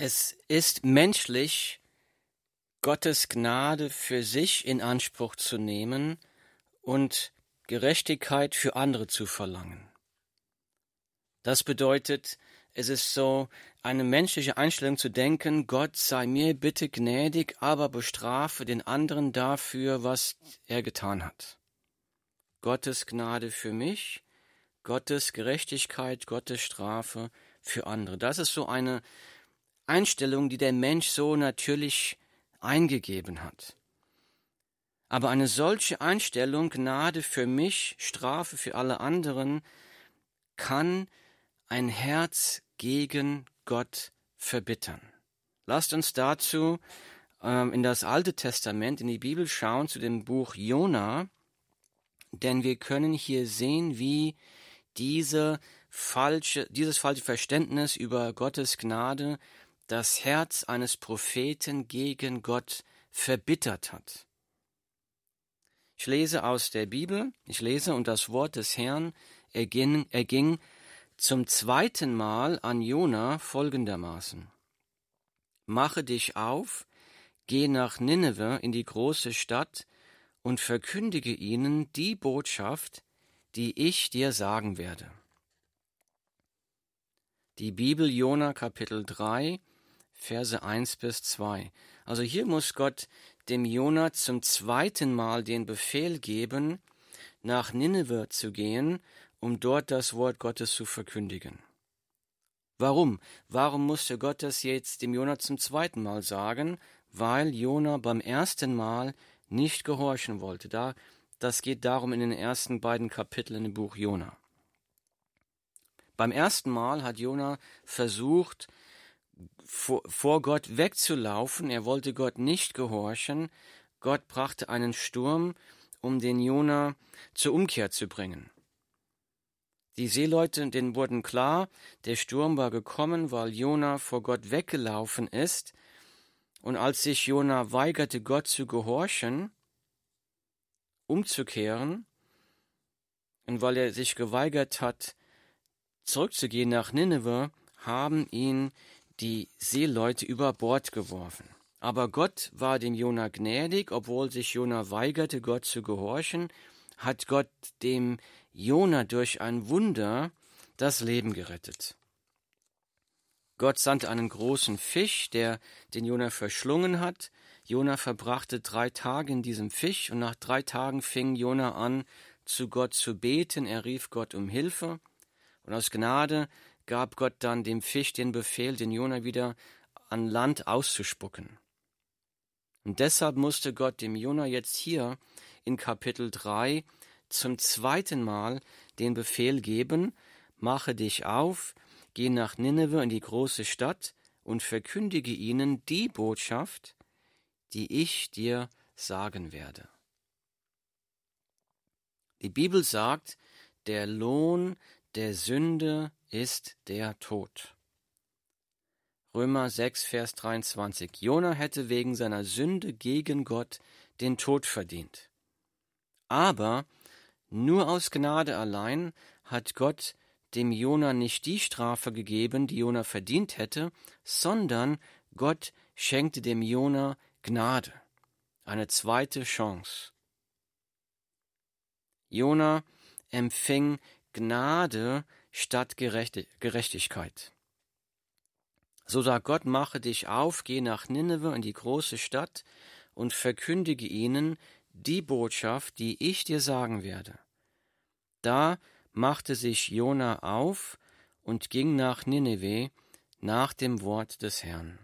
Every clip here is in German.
Es ist menschlich, Gottes Gnade für sich in Anspruch zu nehmen und Gerechtigkeit für andere zu verlangen. Das bedeutet, es ist so eine menschliche Einstellung zu denken, Gott sei mir bitte gnädig, aber bestrafe den anderen dafür, was er getan hat. Gottes Gnade für mich, Gottes Gerechtigkeit, Gottes Strafe für andere. Das ist so eine Einstellung, die der Mensch so natürlich eingegeben hat. Aber eine solche Einstellung, Gnade für mich, Strafe für alle anderen, kann ein Herz gegen Gott verbittern. Lasst uns dazu ähm, in das Alte Testament, in die Bibel schauen, zu dem Buch Jona, denn wir können hier sehen, wie diese falsche, dieses falsche Verständnis über Gottes Gnade das Herz eines Propheten gegen Gott verbittert hat. Ich lese aus der Bibel, ich lese, und das Wort des Herrn erging, erging zum zweiten Mal an Jona folgendermaßen. Mache dich auf, geh nach Nineveh in die große Stadt und verkündige ihnen die Botschaft, die ich dir sagen werde. Die Bibel Jona Kapitel 3 Verse 1 bis 2. Also hier muss Gott dem Jona zum zweiten Mal den Befehl geben, nach Nineveh zu gehen, um dort das Wort Gottes zu verkündigen. Warum? Warum musste Gott das jetzt dem Jona zum zweiten Mal sagen? Weil Jona beim ersten Mal nicht gehorchen wollte. Da, das geht darum in den ersten beiden Kapiteln im Buch Jona. Beim ersten Mal hat Jona versucht, vor, vor Gott wegzulaufen. Er wollte Gott nicht gehorchen. Gott brachte einen Sturm, um den Jona zur Umkehr zu bringen. Die Seeleute, denen wurden klar, der Sturm war gekommen, weil Jona vor Gott weggelaufen ist. Und als sich Jona weigerte, Gott zu gehorchen, umzukehren, und weil er sich geweigert hat, zurückzugehen nach Nineveh, haben ihn die Seeleute über Bord geworfen. Aber Gott war dem Jona gnädig, obwohl sich Jona weigerte, Gott zu gehorchen, hat Gott dem Jona durch ein Wunder das Leben gerettet. Gott sandte einen großen Fisch, der den Jona verschlungen hat. Jona verbrachte drei Tage in diesem Fisch und nach drei Tagen fing Jona an, zu Gott zu beten. Er rief Gott um Hilfe und aus Gnade gab Gott dann dem Fisch den Befehl, den Jona wieder an Land auszuspucken. Und deshalb musste Gott dem Jona jetzt hier in Kapitel 3 zum zweiten Mal den Befehl geben, mache dich auf, geh nach Nineveh in die große Stadt und verkündige ihnen die Botschaft, die ich dir sagen werde. Die Bibel sagt, der Lohn der Sünde ist der Tod. Römer 6, Vers 23. Jona hätte wegen seiner Sünde gegen Gott den Tod verdient. Aber nur aus Gnade allein hat Gott dem Jona nicht die Strafe gegeben, die Jona verdient hätte, sondern Gott schenkte dem Jona Gnade, eine zweite Chance. Jona empfing Gnade statt Gerechtigkeit. So sagt Gott, mache dich auf, geh nach Nineveh in die große Stadt und verkündige ihnen die Botschaft, die ich dir sagen werde. Da machte sich Jona auf und ging nach Nineveh nach dem Wort des Herrn.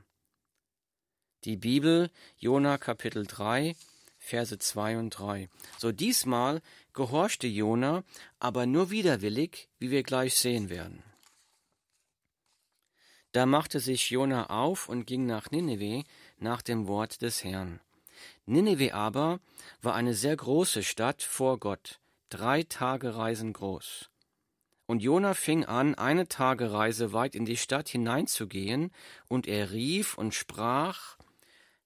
Die Bibel, Jona Kapitel 3, Verse 2 und 3. So diesmal gehorchte Jona, aber nur widerwillig, wie wir gleich sehen werden. Da machte sich Jona auf und ging nach Nineveh nach dem Wort des Herrn. Nineveh aber war eine sehr große Stadt vor Gott, drei Tage Reisen groß. Und Jona fing an, eine Tagereise weit in die Stadt hineinzugehen, und er rief und sprach,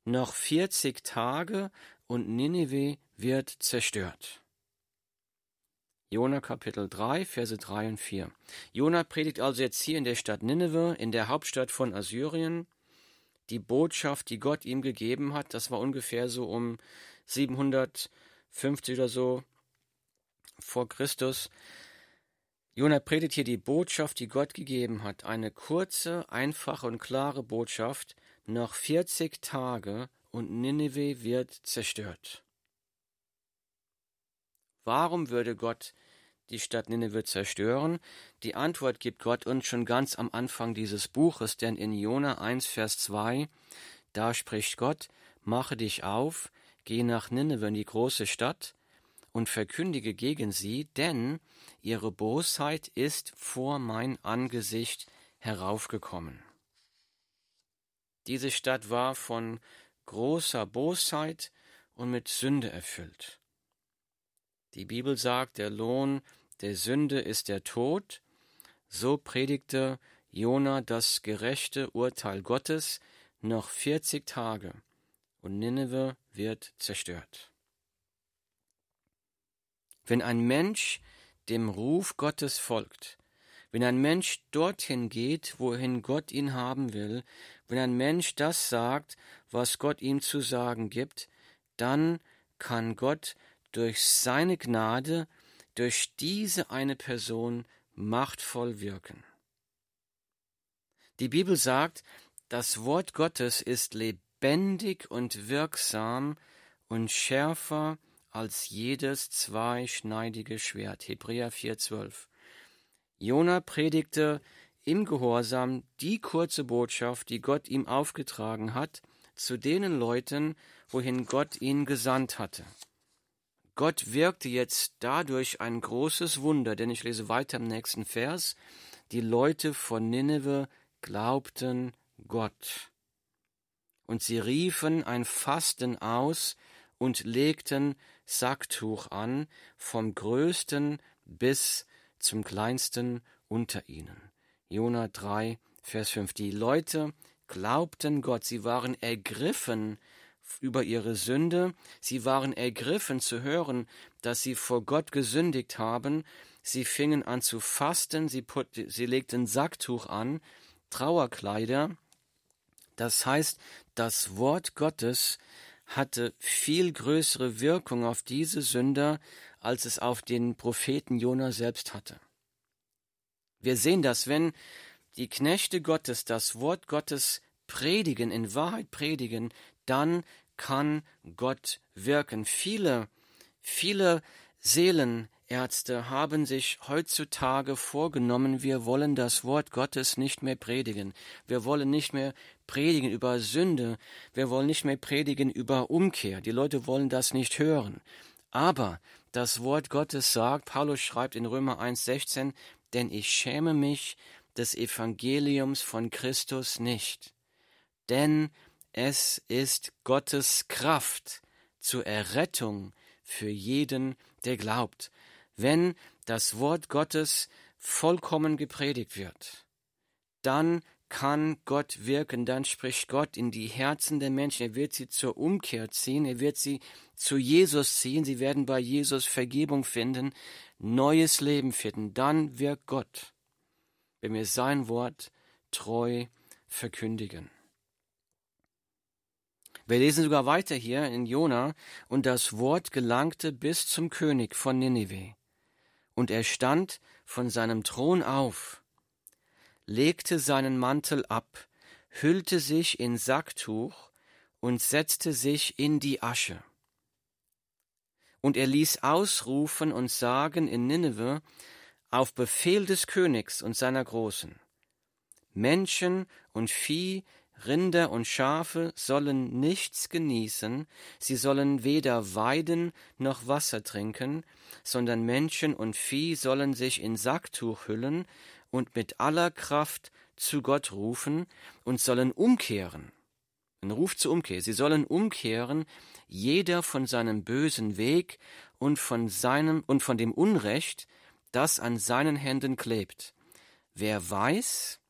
noch vierzig Tage und Nineveh wird zerstört. Jona Kapitel 3, Verse 3 und 4. Jona predigt also jetzt hier in der Stadt Nineveh, in der Hauptstadt von Assyrien. die Botschaft, die Gott ihm gegeben hat. Das war ungefähr so um 750 oder so vor Christus. Jona predigt hier die Botschaft, die Gott gegeben hat. Eine kurze, einfache und klare Botschaft. Noch 40 Tage und Nineveh wird zerstört. Warum würde Gott die Stadt Nineveh zerstören? Die Antwort gibt Gott uns schon ganz am Anfang dieses Buches, denn in Jona 1, Vers 2, da spricht Gott, mache dich auf, geh nach Nineveh in die große Stadt und verkündige gegen sie, denn ihre Bosheit ist vor mein Angesicht heraufgekommen. Diese Stadt war von großer Bosheit und mit Sünde erfüllt. Die Bibel sagt, der Lohn der Sünde ist der Tod, so predigte Jona das gerechte Urteil Gottes noch vierzig Tage, und Nineveh wird zerstört. Wenn ein Mensch dem Ruf Gottes folgt, wenn ein Mensch dorthin geht, wohin Gott ihn haben will, wenn ein Mensch das sagt, was Gott ihm zu sagen gibt, dann kann Gott durch seine Gnade, durch diese eine Person machtvoll wirken. Die Bibel sagt, das Wort Gottes ist lebendig und wirksam und schärfer als jedes zweischneidige Schwert. Hebräer 4,12. Jona predigte im Gehorsam die kurze Botschaft, die Gott ihm aufgetragen hat, zu denen Leuten, wohin Gott ihn gesandt hatte. Gott wirkte jetzt dadurch ein großes Wunder, denn ich lese weiter im nächsten Vers. Die Leute von Nineveh glaubten Gott. Und sie riefen ein Fasten aus und legten Sacktuch an, vom größten bis zum kleinsten unter ihnen. Jona 3, Vers 5. Die Leute glaubten Gott, sie waren ergriffen über ihre Sünde, sie waren ergriffen zu hören, dass sie vor Gott gesündigt haben, sie fingen an zu fasten, sie, put, sie legten Sacktuch an, Trauerkleider, das heißt, das Wort Gottes hatte viel größere Wirkung auf diese Sünder, als es auf den Propheten Jona selbst hatte. Wir sehen das, wenn die Knechte Gottes das Wort Gottes predigen, in Wahrheit predigen, dann kann Gott wirken. Viele, viele Seelenärzte haben sich heutzutage vorgenommen, wir wollen das Wort Gottes nicht mehr predigen. Wir wollen nicht mehr predigen über Sünde. Wir wollen nicht mehr predigen über Umkehr. Die Leute wollen das nicht hören. Aber das Wort Gottes sagt, Paulus schreibt in Römer 1,16, denn ich schäme mich des Evangeliums von Christus nicht. Denn es ist Gottes Kraft zur Errettung für jeden, der glaubt, wenn das Wort Gottes vollkommen gepredigt wird. Dann kann Gott wirken, dann spricht Gott in die Herzen der Menschen, er wird sie zur Umkehr ziehen, er wird sie zu Jesus ziehen, sie werden bei Jesus Vergebung finden, neues Leben finden, dann wirkt Gott, wenn wir sein Wort treu verkündigen. Wir lesen sogar weiter hier in Jona, und das Wort gelangte bis zum König von Ninive. Und er stand von seinem Thron auf, legte seinen Mantel ab, hüllte sich in Sacktuch und setzte sich in die Asche. Und er ließ ausrufen und sagen in Nineveh auf Befehl des Königs und seiner Großen, Menschen und Vieh Rinder und Schafe sollen nichts genießen, sie sollen weder weiden noch Wasser trinken, sondern Menschen und Vieh sollen sich in Sacktuch hüllen und mit aller Kraft zu Gott rufen und sollen umkehren. Ein Ruf zur Umkehr. Sie sollen umkehren, jeder von seinem bösen Weg und von seinem und von dem Unrecht, das an seinen Händen klebt. Wer weiß,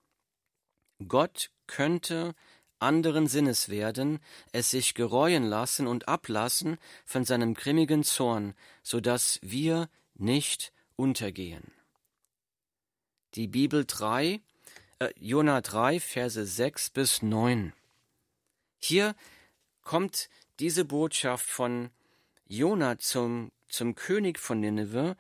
Gott könnte anderen Sinnes werden, es sich gereuen lassen und ablassen von seinem grimmigen Zorn, so dass wir nicht untergehen. Die Bibel 3, äh, Jona 3, Verse 6 bis 9. Hier kommt diese Botschaft von Jona zum, zum König von Nineveh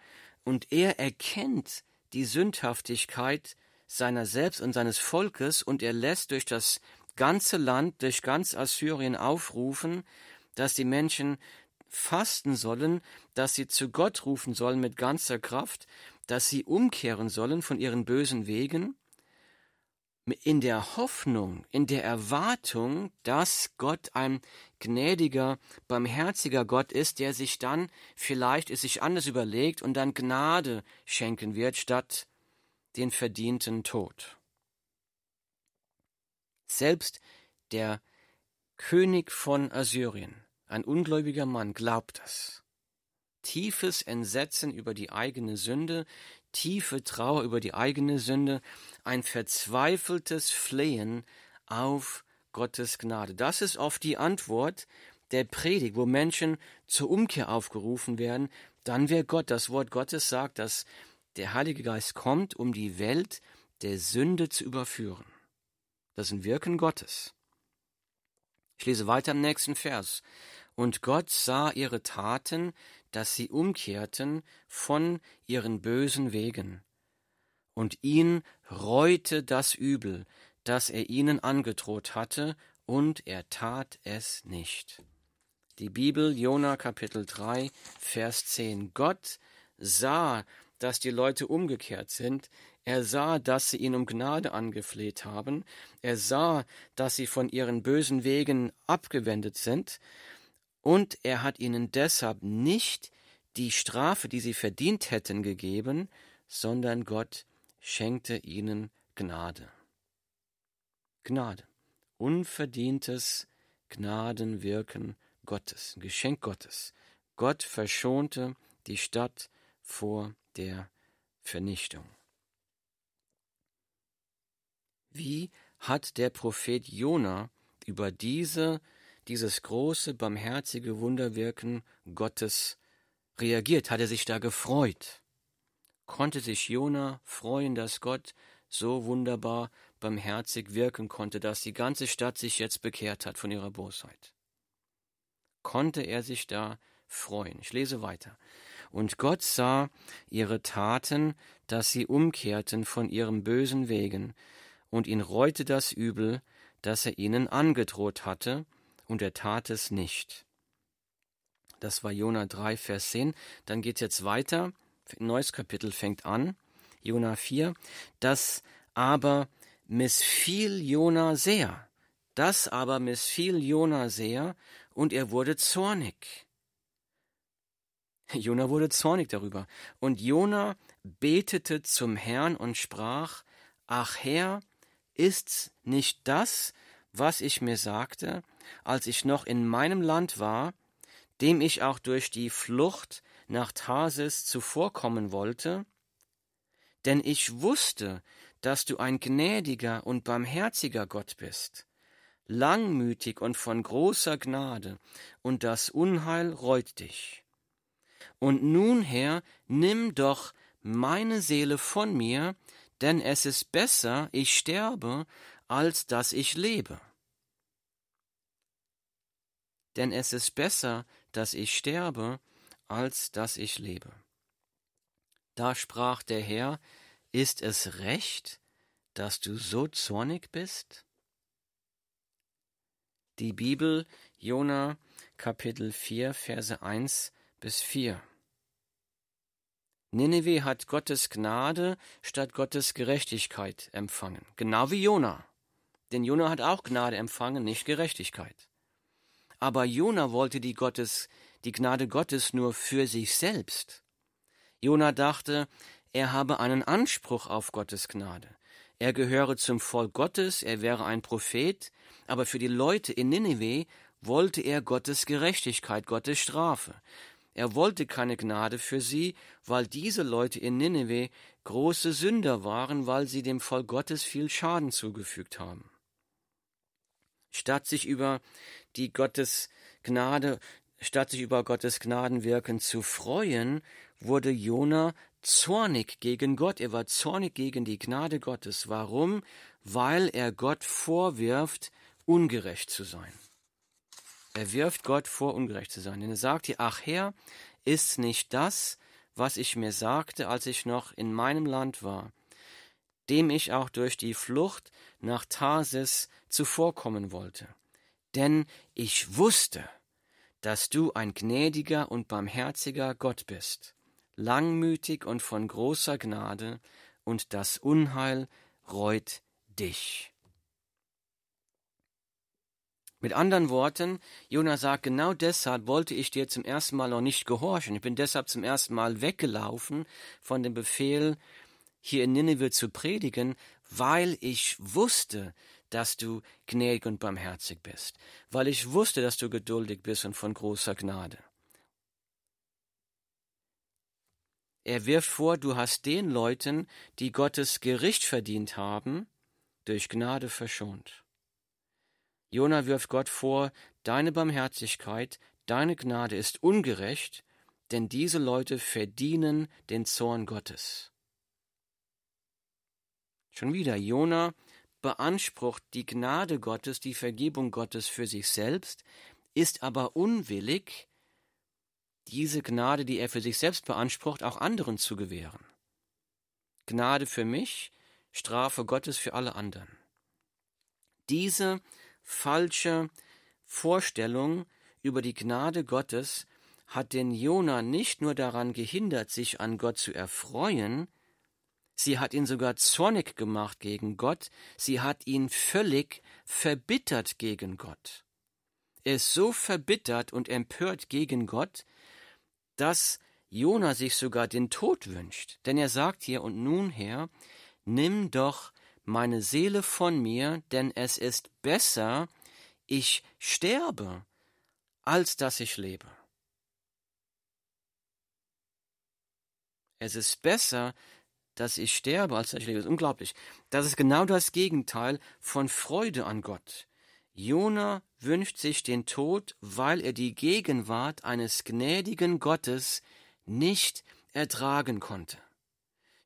und er erkennt die Sündhaftigkeit seiner selbst und seines Volkes und er lässt durch das ganze Land, durch ganz Assyrien aufrufen, dass die Menschen fasten sollen, dass sie zu Gott rufen sollen mit ganzer Kraft, dass sie umkehren sollen von ihren bösen Wegen, in der Hoffnung, in der Erwartung, dass Gott ein gnädiger, barmherziger Gott ist, der sich dann vielleicht es sich anders überlegt und dann Gnade schenken wird, statt den verdienten Tod. Selbst der König von Assyrien, ein ungläubiger Mann, glaubt das. Tiefes Entsetzen über die eigene Sünde, tiefe Trauer über die eigene Sünde, ein verzweifeltes Flehen auf Gottes Gnade. Das ist oft die Antwort der Predigt, wo Menschen zur Umkehr aufgerufen werden. Dann wird Gott, das Wort Gottes sagt, dass der Heilige Geist kommt, um die Welt der Sünde zu überführen. Das ist ein Wirken Gottes. Ich lese weiter im nächsten Vers. Und Gott sah ihre Taten, dass sie umkehrten von ihren bösen Wegen. Und ihn reute das Übel, das er ihnen angedroht hatte, und er tat es nicht. Die Bibel, Jona Kapitel 3, Vers 10. Gott sah, dass die Leute umgekehrt sind. Er sah, dass sie ihn um Gnade angefleht haben. Er sah, dass sie von ihren bösen Wegen abgewendet sind. Und er hat ihnen deshalb nicht die Strafe, die sie verdient hätten, gegeben, sondern Gott schenkte ihnen Gnade. Gnade. Unverdientes Gnadenwirken Gottes, Geschenk Gottes. Gott verschonte die Stadt vor der Vernichtung. Wie hat der Prophet Jona über diese, dieses große, barmherzige Wunderwirken Gottes reagiert? Hat er sich da gefreut? Konnte sich Jona freuen, dass Gott so wunderbar barmherzig wirken konnte, dass die ganze Stadt sich jetzt bekehrt hat von ihrer Bosheit? Konnte er sich da freuen? Ich lese weiter. Und Gott sah ihre Taten, dass sie umkehrten von ihren bösen Wegen, und ihn reute das Übel, das er ihnen angedroht hatte, und er tat es nicht. Das war Jona 3, Vers 10. Dann geht es jetzt weiter. Ein neues Kapitel fängt an. Jona 4. Das aber missfiel Jona sehr. Das aber missfiel Jona sehr, und er wurde zornig. Jona wurde zornig darüber. Und Jona betete zum Herrn und sprach, Ach Herr, ist's nicht das, was ich mir sagte, als ich noch in meinem Land war, dem ich auch durch die Flucht nach Tarsis zuvorkommen wollte? Denn ich wusste, dass du ein gnädiger und barmherziger Gott bist, langmütig und von großer Gnade, und das Unheil reut dich. Und nun, Herr, nimm doch meine Seele von mir, denn es ist besser, ich sterbe, als dass ich lebe. Denn es ist besser, dass ich sterbe, als dass ich lebe. Da sprach der Herr, ist es recht, dass du so zornig bist? Die Bibel, Jona, Kapitel 4, Verse 1 bis 4. Nineveh hat Gottes Gnade statt Gottes Gerechtigkeit empfangen, genau wie Jona. Denn Jona hat auch Gnade empfangen, nicht Gerechtigkeit. Aber Jona wollte die Gottes, die Gnade Gottes nur für sich selbst. Jona dachte, er habe einen Anspruch auf Gottes Gnade. Er gehöre zum Volk Gottes, er wäre ein Prophet, aber für die Leute in Nineveh wollte er Gottes Gerechtigkeit, Gottes Strafe. Er wollte keine Gnade für sie, weil diese Leute in Nineveh große Sünder waren, weil sie dem Volk Gottes viel Schaden zugefügt haben. Statt sich über die Gottes Gnade, statt sich über Gottes Gnadenwirken zu freuen, wurde Jona zornig gegen Gott. Er war zornig gegen die Gnade Gottes. Warum? Weil er Gott vorwirft, ungerecht zu sein. Er wirft Gott vor, ungerecht zu sein. Denn er sagt ihr, ach Herr, ist nicht das, was ich mir sagte, als ich noch in meinem Land war, dem ich auch durch die Flucht nach Tarsis zuvorkommen wollte. Denn ich wusste, dass du ein gnädiger und barmherziger Gott bist, langmütig und von großer Gnade, und das Unheil reut dich. Mit anderen Worten, Jona sagt, genau deshalb wollte ich dir zum ersten Mal noch nicht gehorchen. Ich bin deshalb zum ersten Mal weggelaufen von dem Befehl, hier in Nineveh zu predigen, weil ich wusste, dass du gnädig und barmherzig bist, weil ich wusste, dass du geduldig bist und von großer Gnade. Er wirft vor, du hast den Leuten, die Gottes Gericht verdient haben, durch Gnade verschont. Jona wirft Gott vor, deine Barmherzigkeit, deine Gnade ist ungerecht, denn diese Leute verdienen den Zorn Gottes. Schon wieder, Jona beansprucht die Gnade Gottes, die Vergebung Gottes für sich selbst, ist aber unwillig, diese Gnade, die er für sich selbst beansprucht, auch anderen zu gewähren. Gnade für mich, Strafe Gottes für alle anderen. Diese falsche Vorstellung über die Gnade Gottes hat den Jona nicht nur daran gehindert, sich an Gott zu erfreuen, sie hat ihn sogar zornig gemacht gegen Gott, sie hat ihn völlig verbittert gegen Gott. Er ist so verbittert und empört gegen Gott, dass Jona sich sogar den Tod wünscht. Denn er sagt hier, und nun Herr, nimm doch meine Seele von mir, denn es ist besser, ich sterbe, als dass ich lebe. Es ist besser, dass ich sterbe, als dass ich lebe. Ist unglaublich. Das ist genau das Gegenteil von Freude an Gott. Jona wünscht sich den Tod, weil er die Gegenwart eines gnädigen Gottes nicht ertragen konnte.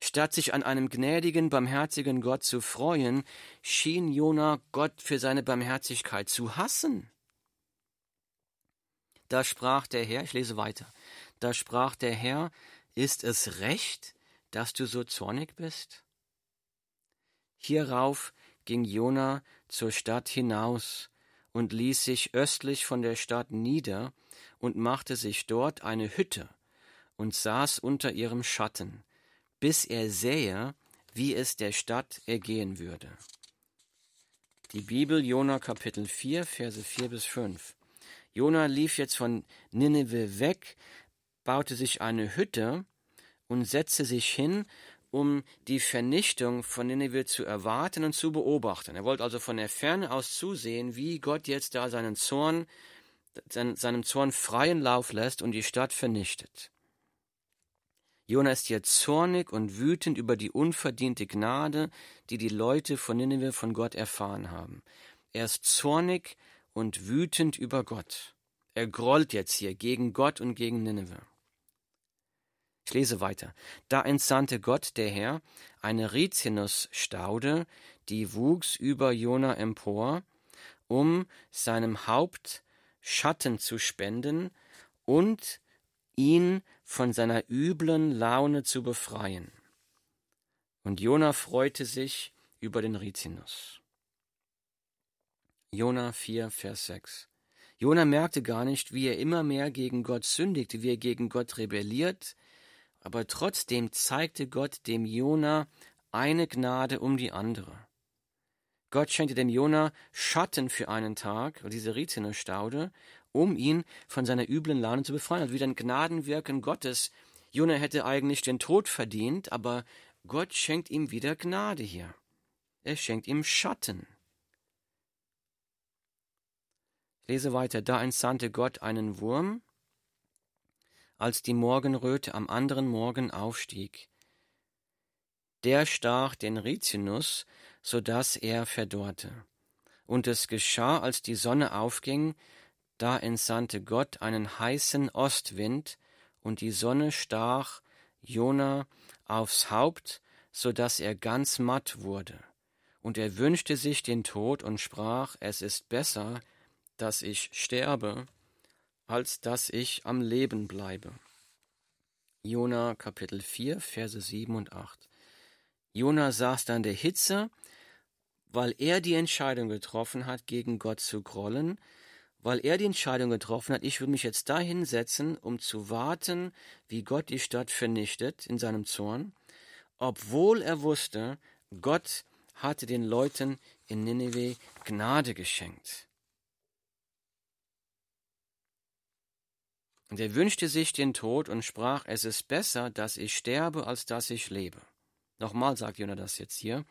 Statt sich an einem gnädigen, barmherzigen Gott zu freuen, schien Jona Gott für seine Barmherzigkeit zu hassen. Da sprach der Herr, ich lese weiter, da sprach der Herr, ist es recht, dass du so zornig bist? Hierauf ging Jona zur Stadt hinaus und ließ sich östlich von der Stadt nieder und machte sich dort eine Hütte und saß unter ihrem Schatten, bis er sähe, wie es der Stadt ergehen würde. Die Bibel Jona Kapitel 4, Verse 4 bis 5. Jona lief jetzt von Nineveh weg, baute sich eine Hütte und setzte sich hin, um die Vernichtung von Nineveh zu erwarten und zu beobachten. Er wollte also von der Ferne aus zusehen, wie Gott jetzt da seinen Zorn, seinem Zorn freien Lauf lässt und die Stadt vernichtet. Jona ist hier zornig und wütend über die unverdiente Gnade, die die Leute von Nineveh von Gott erfahren haben. Er ist zornig und wütend über Gott. Er grollt jetzt hier gegen Gott und gegen Nineveh. Ich lese weiter. Da entsandte Gott, der Herr, eine Rizinusstaude, die wuchs über Jona empor, um seinem Haupt Schatten zu spenden und ihn von seiner üblen Laune zu befreien. Und Jona freute sich über den Rizinus. Jona 4, Vers 6. Jona merkte gar nicht, wie er immer mehr gegen Gott sündigte, wie er gegen Gott rebelliert, aber trotzdem zeigte Gott dem Jona eine Gnade um die andere. Gott schenkte dem Jona Schatten für einen Tag, diese Rizinusstaude, um ihn von seiner üblen Laune zu befreien. Also wieder ein Gnadenwirken Gottes. Jona hätte eigentlich den Tod verdient, aber Gott schenkt ihm wieder Gnade hier. Er schenkt ihm Schatten. Ich lese weiter. Da entsandte Gott einen Wurm, als die Morgenröte am anderen Morgen aufstieg. Der stach den Rizinus, so dass er verdorrte. Und es geschah, als die Sonne aufging, da entsandte Gott einen heißen Ostwind, und die Sonne stach Jona aufs Haupt, so dass er ganz matt wurde. Und er wünschte sich den Tod und sprach, es ist besser, dass ich sterbe, als dass ich am Leben bleibe. Jona Kapitel 4, Verse 7 und 8. Jona saß dann der Hitze, weil er die Entscheidung getroffen hat, gegen Gott zu grollen, weil er die Entscheidung getroffen hat, ich will mich jetzt dahin setzen, um zu warten, wie Gott die Stadt vernichtet in seinem Zorn, obwohl er wusste, Gott hatte den Leuten in Nineveh Gnade geschenkt. Und er wünschte sich den Tod und sprach, es ist besser, dass ich sterbe, als dass ich lebe. Nochmal sagt Jona das jetzt hier.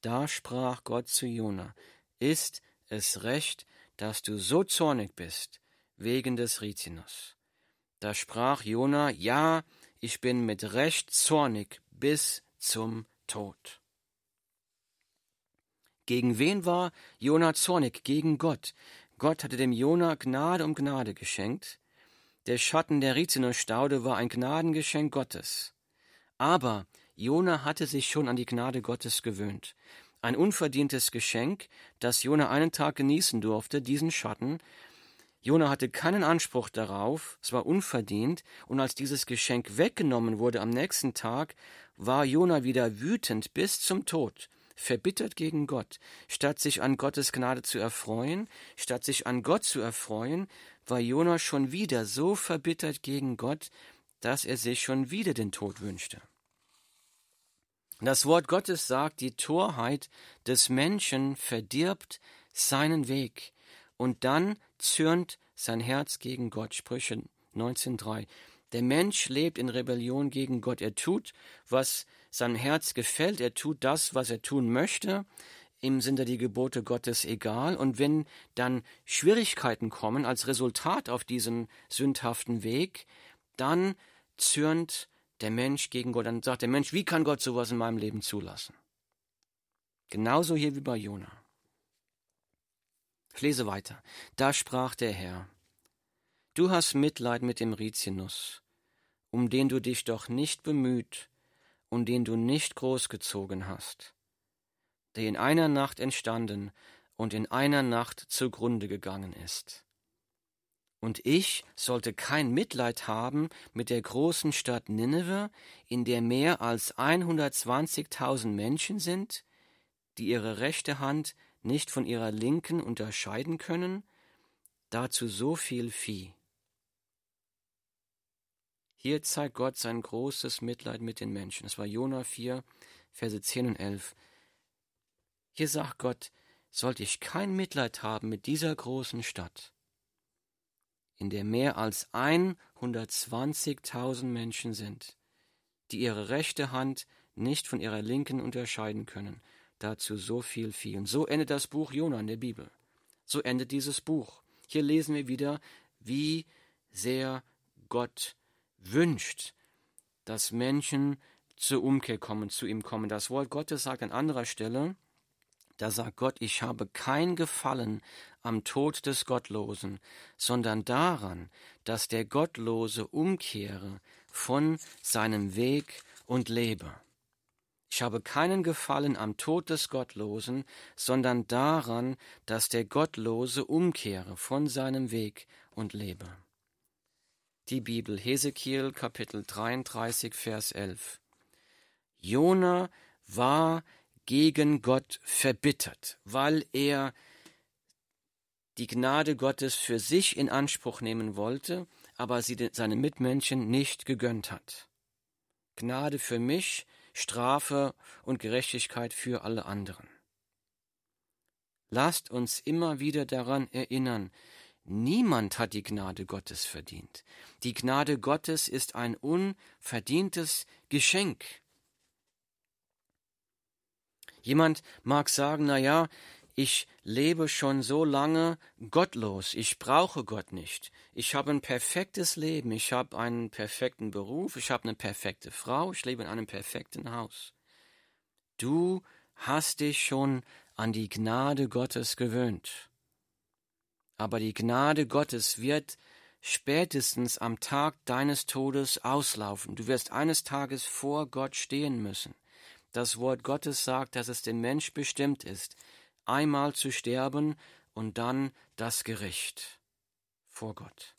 Da sprach Gott zu Jona, ist es recht, dass du so zornig bist, wegen des Rizinus? Da sprach Jona, ja, ich bin mit Recht zornig bis zum Tod. Gegen wen war Jona zornig? Gegen Gott. Gott hatte dem Jona Gnade um Gnade geschenkt. Der Schatten der Rizinusstaude war ein Gnadengeschenk Gottes. Aber Jona hatte sich schon an die Gnade Gottes gewöhnt. Ein unverdientes Geschenk, das Jona einen Tag genießen durfte, diesen Schatten. Jona hatte keinen Anspruch darauf, es war unverdient, und als dieses Geschenk weggenommen wurde am nächsten Tag, war Jona wieder wütend bis zum Tod verbittert gegen Gott. Statt sich an Gottes Gnade zu erfreuen, statt sich an Gott zu erfreuen, war Jona schon wieder so verbittert gegen Gott, dass er sich schon wieder den Tod wünschte. Das Wort Gottes sagt, die Torheit des Menschen verdirbt seinen Weg und dann zürnt sein Herz gegen Gott. Sprüche 19.3. Der Mensch lebt in Rebellion gegen Gott. Er tut, was sein Herz gefällt, er tut das, was er tun möchte, ihm sind da die Gebote Gottes egal, und wenn dann Schwierigkeiten kommen als Resultat auf diesem sündhaften Weg, dann zürnt der Mensch gegen Gott, dann sagt der Mensch, wie kann Gott sowas in meinem Leben zulassen? Genauso hier wie bei Jona. Ich lese weiter. Da sprach der Herr, Du hast Mitleid mit dem Rizinus, um den du dich doch nicht bemüht, und den du nicht großgezogen hast, der in einer Nacht entstanden und in einer Nacht zugrunde gegangen ist. Und ich sollte kein Mitleid haben mit der großen Stadt Nineveh, in der mehr als 120.000 Menschen sind, die ihre rechte Hand nicht von ihrer linken unterscheiden können, dazu so viel Vieh. Hier zeigt Gott sein großes Mitleid mit den Menschen. Das war Jona 4, Verse 10 und 11. Hier sagt Gott, sollte ich kein Mitleid haben mit dieser großen Stadt, in der mehr als 120.000 Menschen sind, die ihre rechte Hand nicht von ihrer linken unterscheiden können, dazu so viel Vieh. Und so endet das Buch Jona in der Bibel. So endet dieses Buch. Hier lesen wir wieder, wie sehr Gott wünscht, dass Menschen zur Umkehr kommen, zu ihm kommen. Das Wort Gottes sagt an anderer Stelle, da sagt Gott, ich habe kein Gefallen am Tod des Gottlosen, sondern daran, dass der Gottlose umkehre von seinem Weg und lebe. Ich habe keinen Gefallen am Tod des Gottlosen, sondern daran, dass der Gottlose umkehre von seinem Weg und lebe die Bibel, Hesekiel Kapitel 33, Vers 11. Jona war gegen Gott verbittert, weil er die Gnade Gottes für sich in Anspruch nehmen wollte, aber sie seinen Mitmenschen nicht gegönnt hat. Gnade für mich, Strafe und Gerechtigkeit für alle anderen. Lasst uns immer wieder daran erinnern, Niemand hat die Gnade Gottes verdient. Die Gnade Gottes ist ein unverdientes Geschenk. Jemand mag sagen, na ja, ich lebe schon so lange gottlos, ich brauche Gott nicht. Ich habe ein perfektes Leben, ich habe einen perfekten Beruf, ich habe eine perfekte Frau, ich lebe in einem perfekten Haus. Du hast dich schon an die Gnade Gottes gewöhnt. Aber die Gnade Gottes wird spätestens am Tag deines Todes auslaufen. Du wirst eines Tages vor Gott stehen müssen. Das Wort Gottes sagt, dass es dem Mensch bestimmt ist, einmal zu sterben und dann das Gericht vor Gott.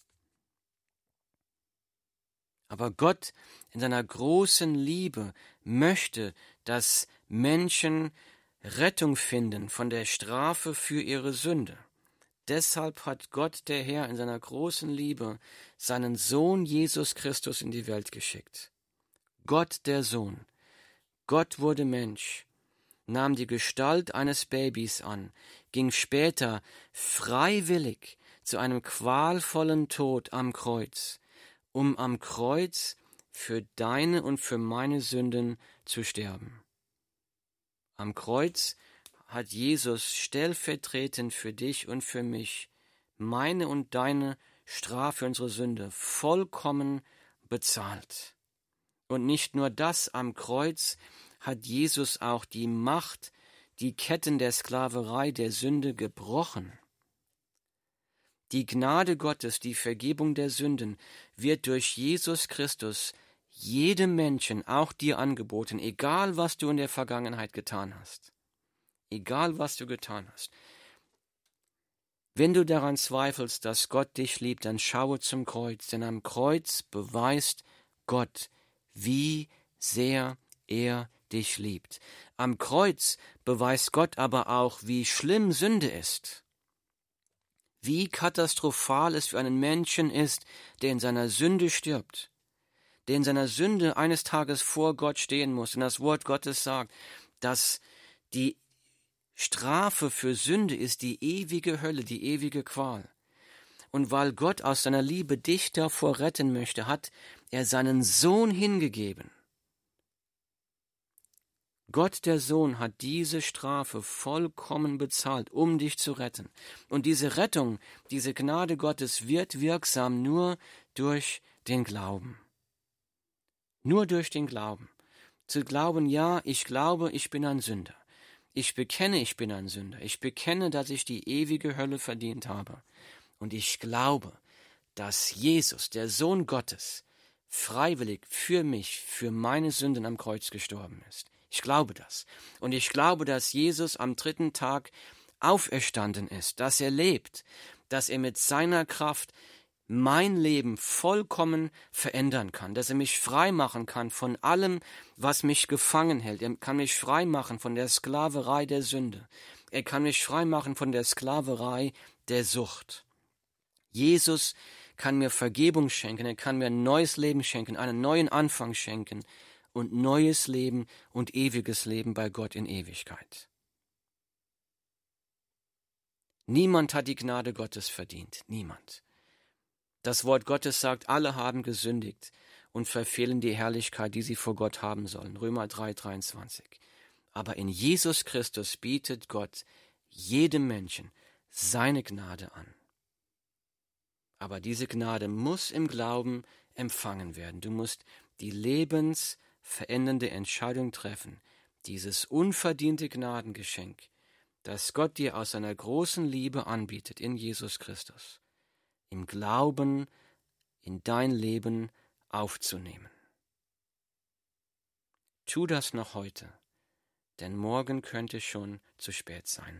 Aber Gott in seiner großen Liebe möchte, dass Menschen Rettung finden von der Strafe für ihre Sünde. Deshalb hat Gott der Herr in seiner großen Liebe seinen Sohn Jesus Christus in die Welt geschickt. Gott der Sohn. Gott wurde Mensch, nahm die Gestalt eines Babys an, ging später freiwillig zu einem qualvollen Tod am Kreuz, um am Kreuz für deine und für meine Sünden zu sterben. Am Kreuz hat Jesus stellvertretend für dich und für mich meine und deine Strafe, unsere Sünde vollkommen bezahlt. Und nicht nur das, am Kreuz hat Jesus auch die Macht, die Ketten der Sklaverei, der Sünde gebrochen. Die Gnade Gottes, die Vergebung der Sünden wird durch Jesus Christus jedem Menschen, auch dir angeboten, egal was du in der Vergangenheit getan hast. Egal was du getan hast. Wenn du daran zweifelst, dass Gott dich liebt, dann schaue zum Kreuz, denn am Kreuz beweist Gott, wie sehr er dich liebt. Am Kreuz beweist Gott aber auch, wie schlimm Sünde ist wie katastrophal es für einen Menschen ist, der in seiner Sünde stirbt, der in seiner Sünde eines Tages vor Gott stehen muss. Und das Wort Gottes sagt, dass die Strafe für Sünde ist die ewige Hölle, die ewige Qual. Und weil Gott aus seiner Liebe dich davor retten möchte, hat er seinen Sohn hingegeben, Gott der Sohn hat diese Strafe vollkommen bezahlt, um dich zu retten. Und diese Rettung, diese Gnade Gottes wird wirksam nur durch den Glauben. Nur durch den Glauben. Zu glauben, ja, ich glaube, ich bin ein Sünder. Ich bekenne, ich bin ein Sünder. Ich bekenne, dass ich die ewige Hölle verdient habe. Und ich glaube, dass Jesus, der Sohn Gottes, freiwillig für mich, für meine Sünden am Kreuz gestorben ist. Ich glaube das. Und ich glaube, dass Jesus am dritten Tag auferstanden ist, dass er lebt, dass er mit seiner Kraft mein Leben vollkommen verändern kann, dass er mich frei machen kann von allem, was mich gefangen hält. Er kann mich frei machen von der Sklaverei der Sünde. Er kann mich frei machen von der Sklaverei der Sucht. Jesus kann mir Vergebung schenken, er kann mir ein neues Leben schenken, einen neuen Anfang schenken und neues Leben und ewiges Leben bei Gott in Ewigkeit. Niemand hat die Gnade Gottes verdient, niemand. Das Wort Gottes sagt, alle haben gesündigt und verfehlen die Herrlichkeit, die sie vor Gott haben sollen. Römer 3, 23. Aber in Jesus Christus bietet Gott jedem Menschen seine Gnade an. Aber diese Gnade muss im Glauben empfangen werden. Du musst die Lebens- verändernde Entscheidung treffen, dieses unverdiente Gnadengeschenk, das Gott dir aus seiner großen Liebe anbietet in Jesus Christus, im Glauben in dein Leben aufzunehmen. Tu das noch heute, denn morgen könnte schon zu spät sein.